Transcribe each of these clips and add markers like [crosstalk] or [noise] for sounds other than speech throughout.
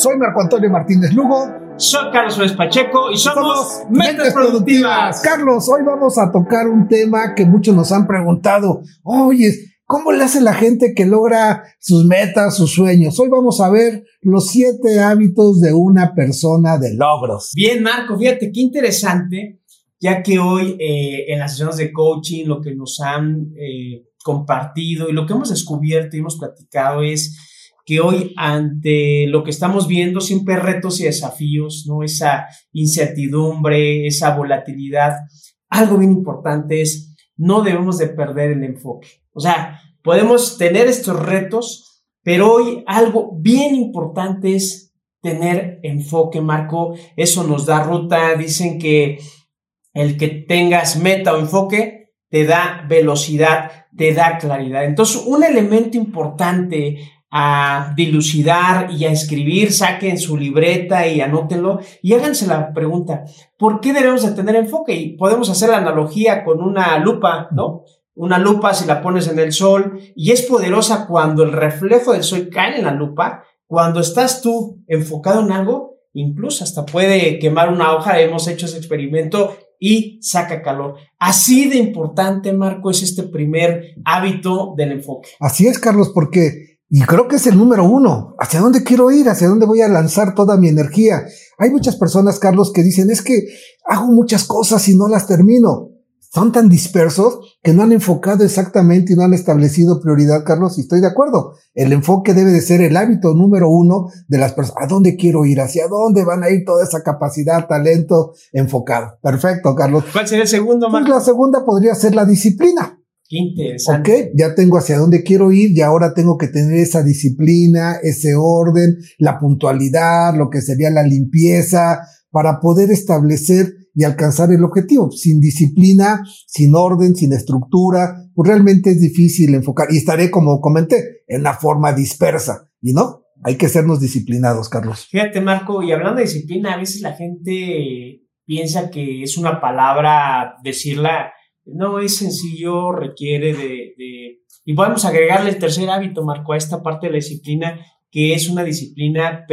Soy Marco Antonio Martínez Lugo. Soy Carlos Suárez Pacheco y somos, Mentes, productivas. Carlos, hoy vamos a tocar un tema que muchos nos han preguntado. Oye, ¿cómo le hace la gente que logra sus metas, sus sueños? Hoy vamos a ver los siete hábitos de una persona de logros. Bien, Marco, fíjate qué interesante, ya que hoy eh, en las sesiones de coaching lo que nos han eh, compartido y lo que hemos descubierto y hemos platicado es que hoy ante lo que estamos viendo siempre retos y desafíos, ¿no? Esa incertidumbre, esa volatilidad. Algo bien importante es no debemos de perder el enfoque. O sea, podemos tener estos retos, pero hoy algo bien importante es tener enfoque, Marco. Eso nos da ruta. Dicen que el que tengas meta o enfoque te da velocidad, te da claridad. Entonces, un elemento importante a dilucidar y a escribir, saquen su libreta y anótenlo y háganse la pregunta, ¿por qué debemos de tener enfoque? Y podemos hacer la analogía con una lupa, ¿no? Una lupa si la pones en el sol y es poderosa cuando el reflejo del sol cae en la lupa, cuando estás tú enfocado en algo, incluso hasta puede quemar una hoja, hemos hecho ese experimento y saca calor. Así de importante, Marco, es este primer hábito del enfoque. Así es, Carlos, porque y creo que es el número uno. ¿Hacia dónde quiero ir? ¿Hacia dónde voy a lanzar toda mi energía? Hay muchas personas, Carlos, que dicen, es que hago muchas cosas y no las termino. Son tan dispersos que no han enfocado exactamente y no han establecido prioridad, Carlos, y estoy de acuerdo. El enfoque debe de ser el hábito número uno de las personas. ¿A dónde quiero ir? ¿Hacia dónde van a ir toda esa capacidad, talento enfocado? Perfecto, Carlos. ¿Cuál sería el segundo, pues la segunda podría ser la disciplina. Qué interesante. Ok, ya tengo hacia dónde quiero ir y ahora tengo que tener esa disciplina, ese orden, la puntualidad, lo que sería la limpieza, para poder establecer y alcanzar el objetivo. Sin disciplina, sin orden, sin estructura, pues realmente es difícil enfocar. Y estaré, como comenté, en una forma dispersa. Y no, hay que sernos disciplinados, Carlos. Fíjate, Marco, y hablando de disciplina, a veces la gente piensa que es una palabra decirla no es sencillo, requiere de, Y vamos a agregarle el tercer hábito, Marco, a esta parte de la disciplina, que es una disciplina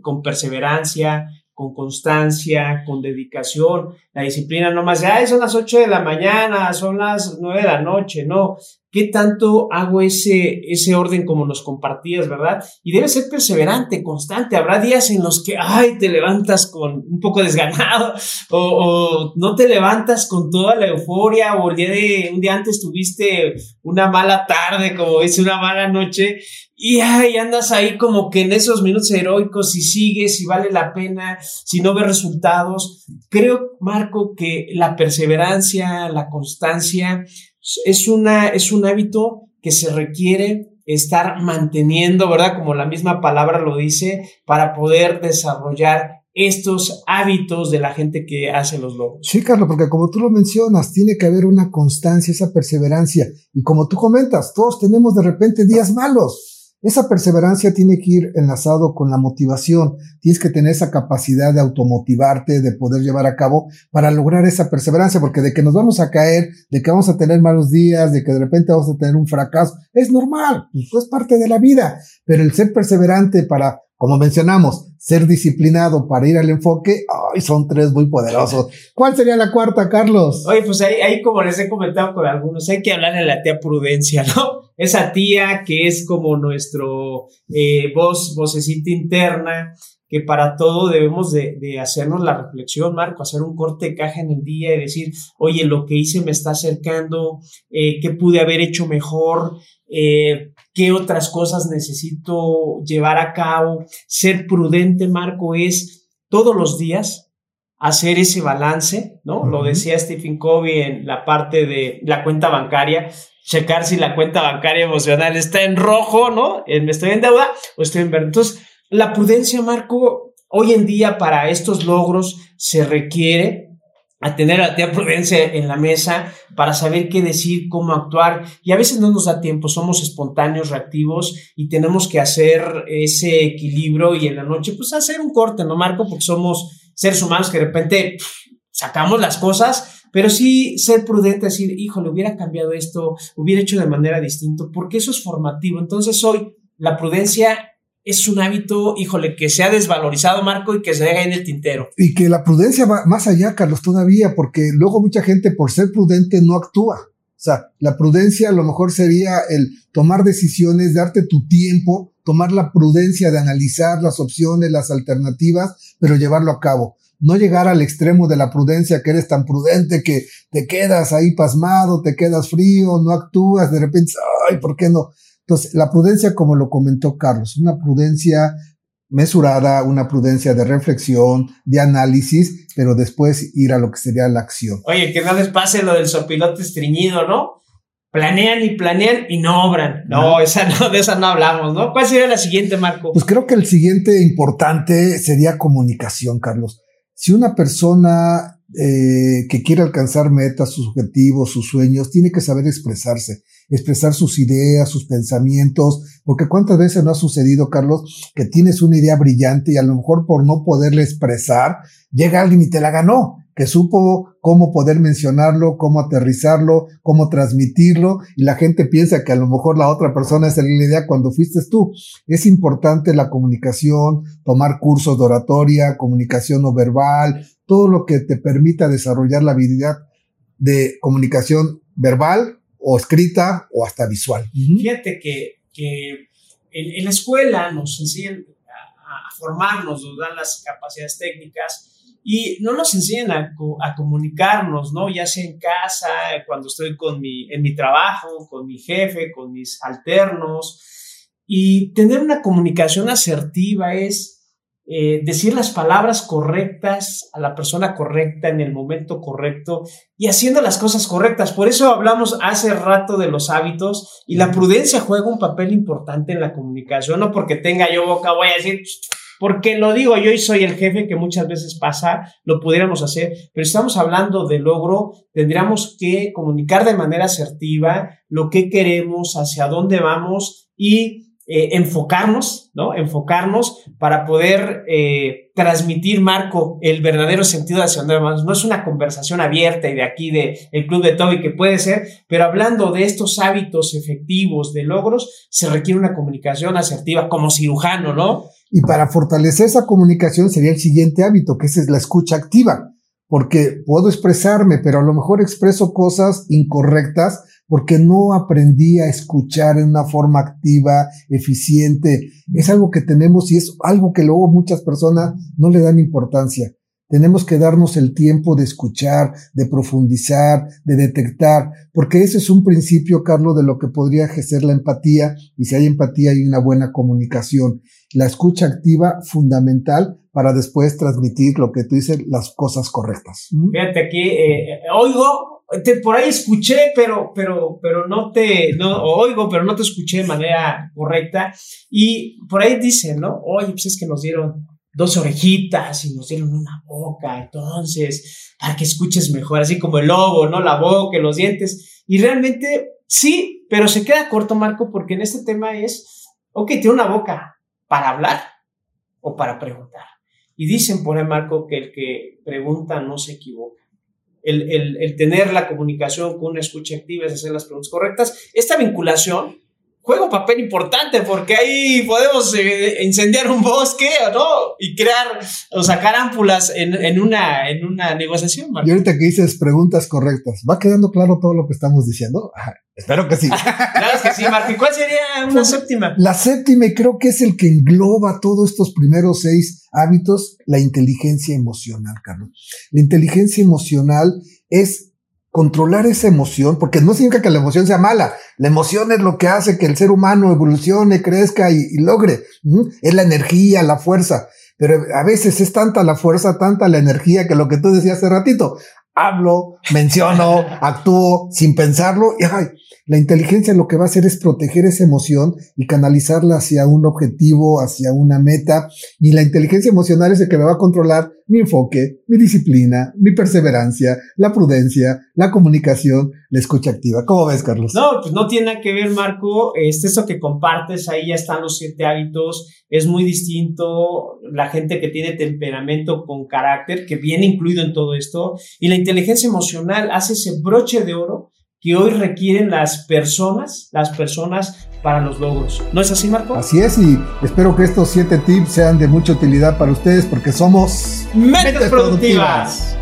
con perseverancia, con constancia, con dedicación. La disciplina no más, ya son las 8 de la mañana, son las 9 de la noche, no. ¿Qué tanto hago ese, ese orden como nos compartías, verdad? Y debe ser perseverante, constante. Habrá días en los que, ay, te levantas con un poco desganado [laughs] o, no te levantas con toda la euforia o el día de, un día antes tuviste una mala tarde, como dice, una mala noche y ay, andas ahí como que en esos minutos heroicos, si sigues, si vale la pena, si no ves resultados. Creo, Marco, que la perseverancia, la constancia es, una, es un hábito que se requiere estar manteniendo, ¿verdad? Como la misma palabra lo dice, para poder desarrollar estos hábitos de la gente que hace los logros. Sí, Carlos, porque como tú lo mencionas, tiene que haber una constancia, esa perseverancia. Y como tú comentas, todos tenemos de repente días malos. Esa perseverancia tiene que ir enlazado con la motivación. Tienes que tener esa capacidad de automotivarte, de poder llevar a cabo para lograr esa perseverancia, porque de que nos vamos a caer, de que vamos a tener malos días, de que de repente vamos a tener un fracaso, es normal, pues es parte de la vida. Pero el ser perseverante para como mencionamos, ser disciplinado para ir al enfoque, ay, son tres muy poderosos. [laughs] ¿Cuál sería la cuarta, Carlos? Oye, pues ahí, ahí como les he comentado con algunos, hay que hablar de la tía Prudencia, ¿no? [laughs] Esa tía que es como nuestro eh, voz, vocecita interna, que para todo debemos de, de, hacernos la reflexión, Marco, hacer un corte de caja en el día y decir, oye, lo que hice me está acercando, eh, ¿qué pude haber hecho mejor? Eh, qué otras cosas necesito llevar a cabo. Ser prudente, Marco, es todos los días hacer ese balance, ¿no? Lo decía Stephen Covey en la parte de la cuenta bancaria, checar si la cuenta bancaria emocional está en rojo, ¿no? ¿Me estoy en deuda o estoy en verde? Entonces, la prudencia, Marco, hoy en día para estos logros se requiere a tener a la Prudencia en la mesa para saber qué decir, cómo actuar. Y a veces no nos da tiempo, somos espontáneos, reactivos y tenemos que hacer ese equilibrio y en la noche, pues hacer un corte, ¿no, Marco? Porque somos seres humanos que de repente sacamos las cosas, pero sí ser prudente, decir, híjole, hubiera cambiado esto, hubiera hecho de manera distinta, porque eso es formativo. Entonces hoy la prudencia es un hábito, híjole, que se ha desvalorizado, Marco, y que se deja en el tintero. Y que la prudencia va más allá, Carlos, todavía, porque luego mucha gente por ser prudente no actúa. O sea, la prudencia a lo mejor sería el tomar decisiones, darte tu tiempo, tomar la prudencia de analizar las opciones, las alternativas, pero llevarlo a cabo. No llegar al extremo de la prudencia, que eres tan prudente que te quedas ahí pasmado, te quedas frío, no actúas, de repente, ay, ¿por qué no? Entonces, la prudencia, como lo comentó Carlos, una prudencia mesurada, una prudencia de reflexión, de análisis, pero después ir a lo que sería la acción. Oye, que no les pase lo del sopilote estreñido, ¿no? Planean y planean y no obran. No, esa no, de esa no hablamos, ¿no? ¿Cuál sería la siguiente, Marco? Pues creo que el siguiente importante sería comunicación, Carlos. Si una persona eh, que quiere alcanzar metas, sus objetivos, sus sueños, tiene que saber expresarse expresar sus ideas, sus pensamientos, porque cuántas veces no ha sucedido, Carlos, que tienes una idea brillante y a lo mejor por no poderla expresar, llega alguien y te la ganó, que supo cómo poder mencionarlo, cómo aterrizarlo, cómo transmitirlo, y la gente piensa que a lo mejor la otra persona es la idea cuando fuiste tú. Es importante la comunicación, tomar cursos de oratoria, comunicación no verbal, todo lo que te permita desarrollar la habilidad de comunicación verbal, o escrita o hasta visual. Fíjate que, en, la escuela nos enseñan a, formarnos, nos dan las capacidades técnicas y no nos enseñan a, a, comunicarnos, ¿no? Ya sea en casa, cuando estoy con mi, en mi trabajo, con mi jefe, con mis alternos. Y tener una comunicación asertiva es eh, decir las palabras correctas a la persona correcta en el momento correcto y haciendo las cosas correctas. Por eso hablamos hace rato de los hábitos y la prudencia juega un papel importante en la comunicación, no porque tenga yo boca voy a decir, porque lo digo yo y soy el jefe que muchas veces pasa, lo pudiéramos hacer, pero estamos hablando de logro, tendríamos que comunicar de manera asertiva lo que queremos, hacia dónde vamos y eh, enfocarnos, ¿no? Enfocarnos para poder eh, transmitir, Marco, el verdadero sentido de hacia dónde. No es una conversación abierta y de aquí de el Club de Toby que puede ser, pero hablando de estos hábitos efectivos, de logros, se requiere una comunicación asertiva como cirujano, ¿no? Y para fortalecer esa comunicación sería el siguiente hábito, que es la escucha activa, porque puedo expresarme, pero a lo mejor expreso cosas incorrectas porque no aprendí a escuchar en una forma activa, eficiente. Es algo que tenemos y es algo que luego muchas personas no le dan importancia. Tenemos que darnos el tiempo de escuchar, de profundizar, de detectar, porque ese es un principio, Carlos, de lo que podría ejercer la empatía, y si hay empatía hay una buena comunicación. La escucha activa, fundamental para después transmitir lo que tú dices, las cosas correctas. Fíjate aquí, eh, oigo por ahí escuché, pero, pero, pero no te, no, oigo, pero no te escuché de manera correcta. Y por ahí dicen, ¿no? Oye, pues es que nos dieron dos orejitas y nos dieron una boca, entonces, para que escuches mejor, así como el lobo, ¿no? La boca, los dientes. Y realmente sí, pero se queda corto, Marco, porque en este tema es, ok, tiene una boca para hablar o para preguntar. Y dicen por ahí, Marco, que el que pregunta no se equivoca el, tener la comunicación con una escucha activa es hacer las preguntas correctas. Esta vinculación juega un papel importante porque ahí podemos eh, incendiar un bosque, ¿no? Y crear o sacar ámpulas en, una, en una negociación. Y ahorita que dices preguntas correctas, ¿va quedando claro todo lo que estamos diciendo? espero que sí. [laughs] claro que sí, Martín. ¿Cuál sería una pues, séptima? La séptima, y creo que es el que engloba todos estos primeros seis hábitos, la inteligencia emocional, Carlos. La inteligencia emocional es controlar esa emoción, porque no significa que la emoción sea mala, la emoción es lo que hace que el ser humano evolucione, crezca y, logre, es la energía, la fuerza, pero a veces es tanta la fuerza, tanta la energía que lo que tú decías hace ratito, hablo, menciono, [laughs] actúo sin pensarlo y ay, la inteligencia lo que va a hacer es proteger esa emoción y canalizarla hacia un objetivo, hacia una meta. Y la inteligencia emocional es el que me va a controlar mi enfoque, mi disciplina, mi perseverancia, la prudencia, la comunicación, la escucha activa. ¿Cómo ves, Carlos? No, pues no tiene nada que ver, Marco. Este, eso que compartes, ahí ya están los siete hábitos. Es muy distinto la gente que tiene temperamento con carácter, que viene incluido en todo esto. Y la inteligencia emocional hace ese broche de oro que hoy requieren las personas, las personas para los logros. ¿No es así, Marco? Así es, y espero que estos siete tips sean de mucha utilidad para ustedes porque somos mentes, productivas.